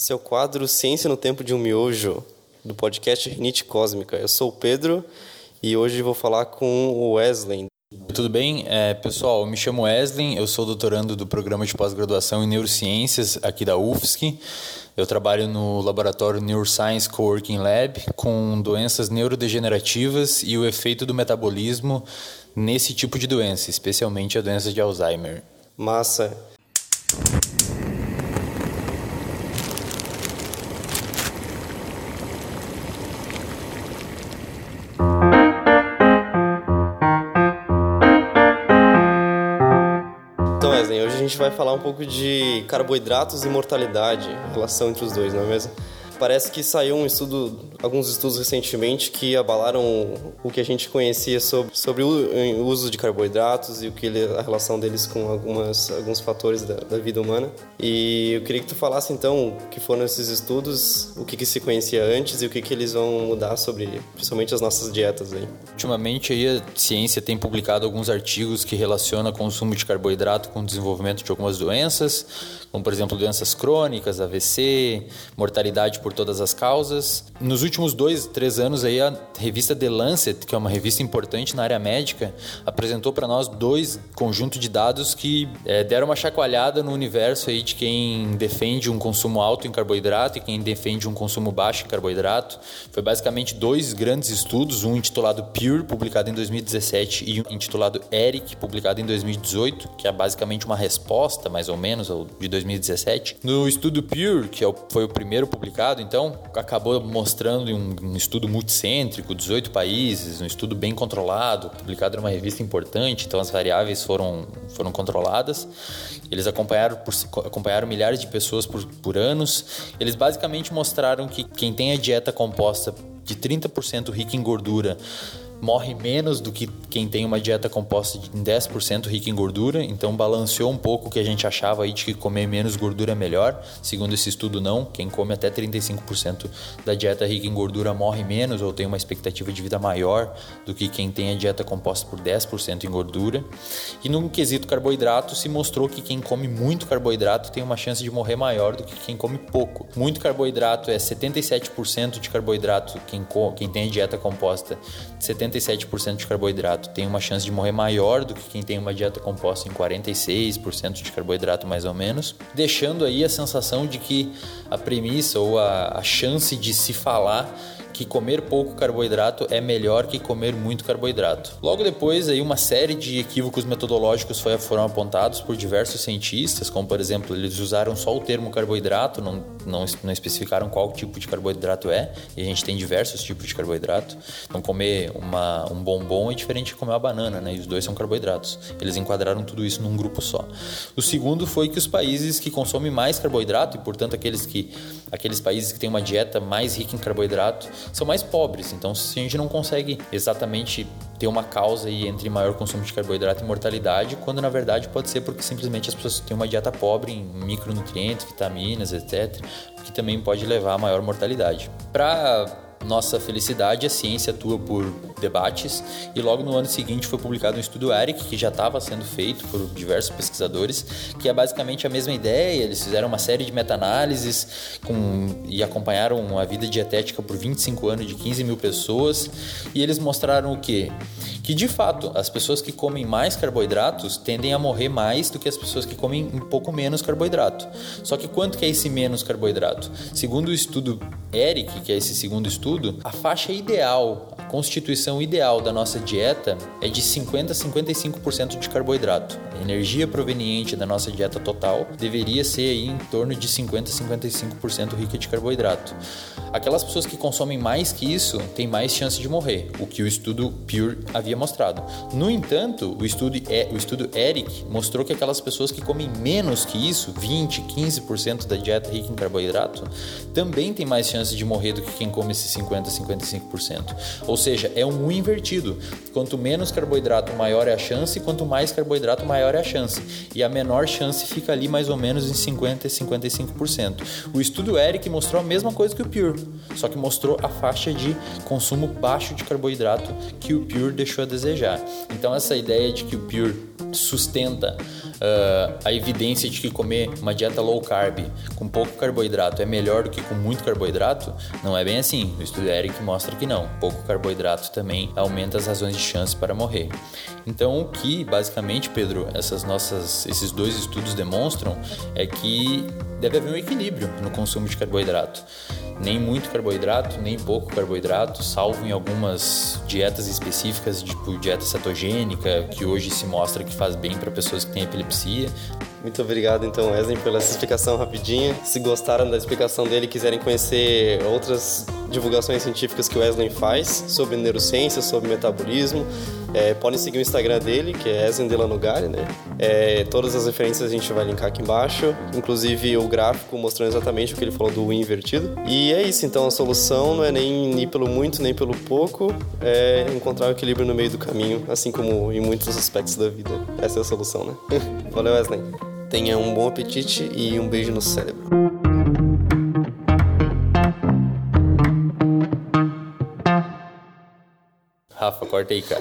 Esse é o quadro Ciência no Tempo de um Miojo, do podcast Rinite Cósmica. Eu sou o Pedro e hoje vou falar com o Wesley. Tudo bem? É, pessoal, eu me chamo Wesley, eu sou doutorando do programa de pós-graduação em Neurociências aqui da UFSC. Eu trabalho no laboratório Neuroscience Coworking Lab com doenças neurodegenerativas e o efeito do metabolismo nesse tipo de doença, especialmente a doença de Alzheimer. Massa. Gente vai falar um pouco de carboidratos e mortalidade, relação entre os dois, não é mesmo? Parece que saiu um estudo, alguns estudos recentemente que abalaram o que a gente conhecia sobre, sobre o uso de carboidratos e o que ele, a relação deles com algumas, alguns fatores da, da, vida humana. E eu queria que tu falasse então o que foram esses estudos, o que, que se conhecia antes e o que, que eles vão mudar sobre, principalmente as nossas dietas aí. Ultimamente aí a ciência tem publicado alguns artigos que relacionam consumo de carboidrato com o desenvolvimento de algumas doenças, como por exemplo doenças crônicas, AVC, mortalidade por por todas as causas. Nos últimos dois, três anos aí a revista The Lancet, que é uma revista importante na área médica, apresentou para nós dois conjuntos de dados que é, deram uma chacoalhada no universo aí de quem defende um consumo alto em carboidrato e quem defende um consumo baixo em carboidrato. Foi basicamente dois grandes estudos, um intitulado Pure, publicado em 2017, e um intitulado Eric, publicado em 2018, que é basicamente uma resposta, mais ou menos, de 2017. No estudo Pure, que é foi o primeiro publicado, então, acabou mostrando um, um, estudo multicêntrico, 18 países, um estudo bem controlado, publicado numa revista importante, então as variáveis foram, foram controladas. Eles acompanharam, por, acompanharam milhares de pessoas por, por anos. Eles basicamente mostraram que quem tem a dieta composta de 30% rica em gordura morre menos do que quem tem uma dieta composta de 10% rica em gordura, então balanceou um pouco o que a gente achava aí de que comer menos gordura é melhor. Segundo esse estudo não, quem come até 35% da dieta rica em gordura morre menos ou tem uma expectativa de vida maior do que quem tem a dieta composta por 10% em gordura. E no quesito carboidrato se mostrou que quem come muito carboidrato tem uma chance de morrer maior do que quem come pouco. Muito carboidrato é 77% de carboidrato quem, quem tem a dieta composta 77% de carboidrato tem uma chance de morrer maior do que quem tem uma dieta composta em 46% de carboidrato mais ou menos, deixando aí a sensação de que a premissa ou a, a chance de se falar que comer pouco carboidrato é melhor que comer muito carboidrato. Logo depois, aí uma série de equívocos metodológicos foram apontados por diversos cientistas, como por exemplo, eles usaram só o termo carboidrato, não, não, não especificaram qual tipo de carboidrato é, e a gente tem diversos tipos de carboidrato. Então, comer uma, um bombom é diferente de comer uma banana, né? E os dois são carboidratos. Eles enquadraram tudo isso num grupo só. O segundo foi que os países que consomem mais carboidrato, e portanto aqueles, que, aqueles países que têm uma dieta mais rica em carboidrato, são mais pobres. Então, se a gente não consegue exatamente ter uma causa aí entre maior consumo de carboidrato e mortalidade, quando na verdade pode ser porque simplesmente as pessoas têm uma dieta pobre em micronutrientes, vitaminas, etc., que também pode levar a maior mortalidade. Para nossa felicidade, a ciência atua por debates e logo no ano seguinte foi publicado um estudo ERIC que já estava sendo feito por diversos pesquisadores, que é basicamente a mesma ideia. Eles fizeram uma série de meta-análises e acompanharam a vida dietética por 25 anos de 15 mil pessoas e eles mostraram o que? Que de fato as pessoas que comem mais carboidratos tendem a morrer mais do que as pessoas que comem um pouco menos carboidrato. Só que quanto que é esse menos carboidrato? Segundo o estudo ERIC, que é esse segundo estudo, a faixa ideal, constituição ideal da nossa dieta é de 50 a 55% de carboidrato. A energia proveniente da nossa dieta total deveria ser aí em torno de 50 a 55% rica de carboidrato. Aquelas pessoas que consomem mais que isso têm mais chance de morrer, o que o estudo Pure havia mostrado. No entanto, o estudo, o estudo ERIC mostrou que aquelas pessoas que comem menos que isso, 20, 15% da dieta rica em carboidrato, também têm mais chance de morrer do que quem come esses 50, 55%. Ou seja, é um U invertido. Quanto menos carboidrato, maior é a chance, quanto mais carboidrato, maior é a chance. E a menor chance fica ali mais ou menos em 50 e 55%. O estudo ERIC mostrou a mesma coisa que o Pure, só que mostrou a faixa de consumo baixo de carboidrato que o Pure deixou a desejar. Então essa ideia de que o Pure sustenta uh, a evidência de que comer uma dieta low carb com pouco carboidrato é melhor do que com muito carboidrato, não é bem assim. O estudo Eric mostra que não. Pouco carboidrato também aumenta as razões de chance para morrer. Então, o que basicamente, Pedro, essas nossas, esses dois estudos demonstram é que deve haver um equilíbrio no consumo de carboidrato. Nem muito carboidrato, nem pouco carboidrato, salvo em algumas dietas específicas, tipo dieta cetogênica, que hoje se mostra que faz bem para pessoas que têm epilepsia. Muito obrigado, então, Wesley, pela explicação rapidinha. Se gostaram da explicação dele e quiserem conhecer outras divulgações científicas que o Wesley faz sobre neurociência, sobre metabolismo, é, podem seguir o Instagram dele, que é Ezen Delanogari, né? É, todas as referências a gente vai linkar aqui embaixo, inclusive o gráfico mostrando exatamente o que ele falou do invertido. E é isso, então a solução não é nem ir pelo muito nem pelo pouco, é encontrar o equilíbrio no meio do caminho, assim como em muitos aspectos da vida. Essa é a solução, né? Valeu, Wesley. Tenha um bom apetite e um beijo no cérebro. Corteica.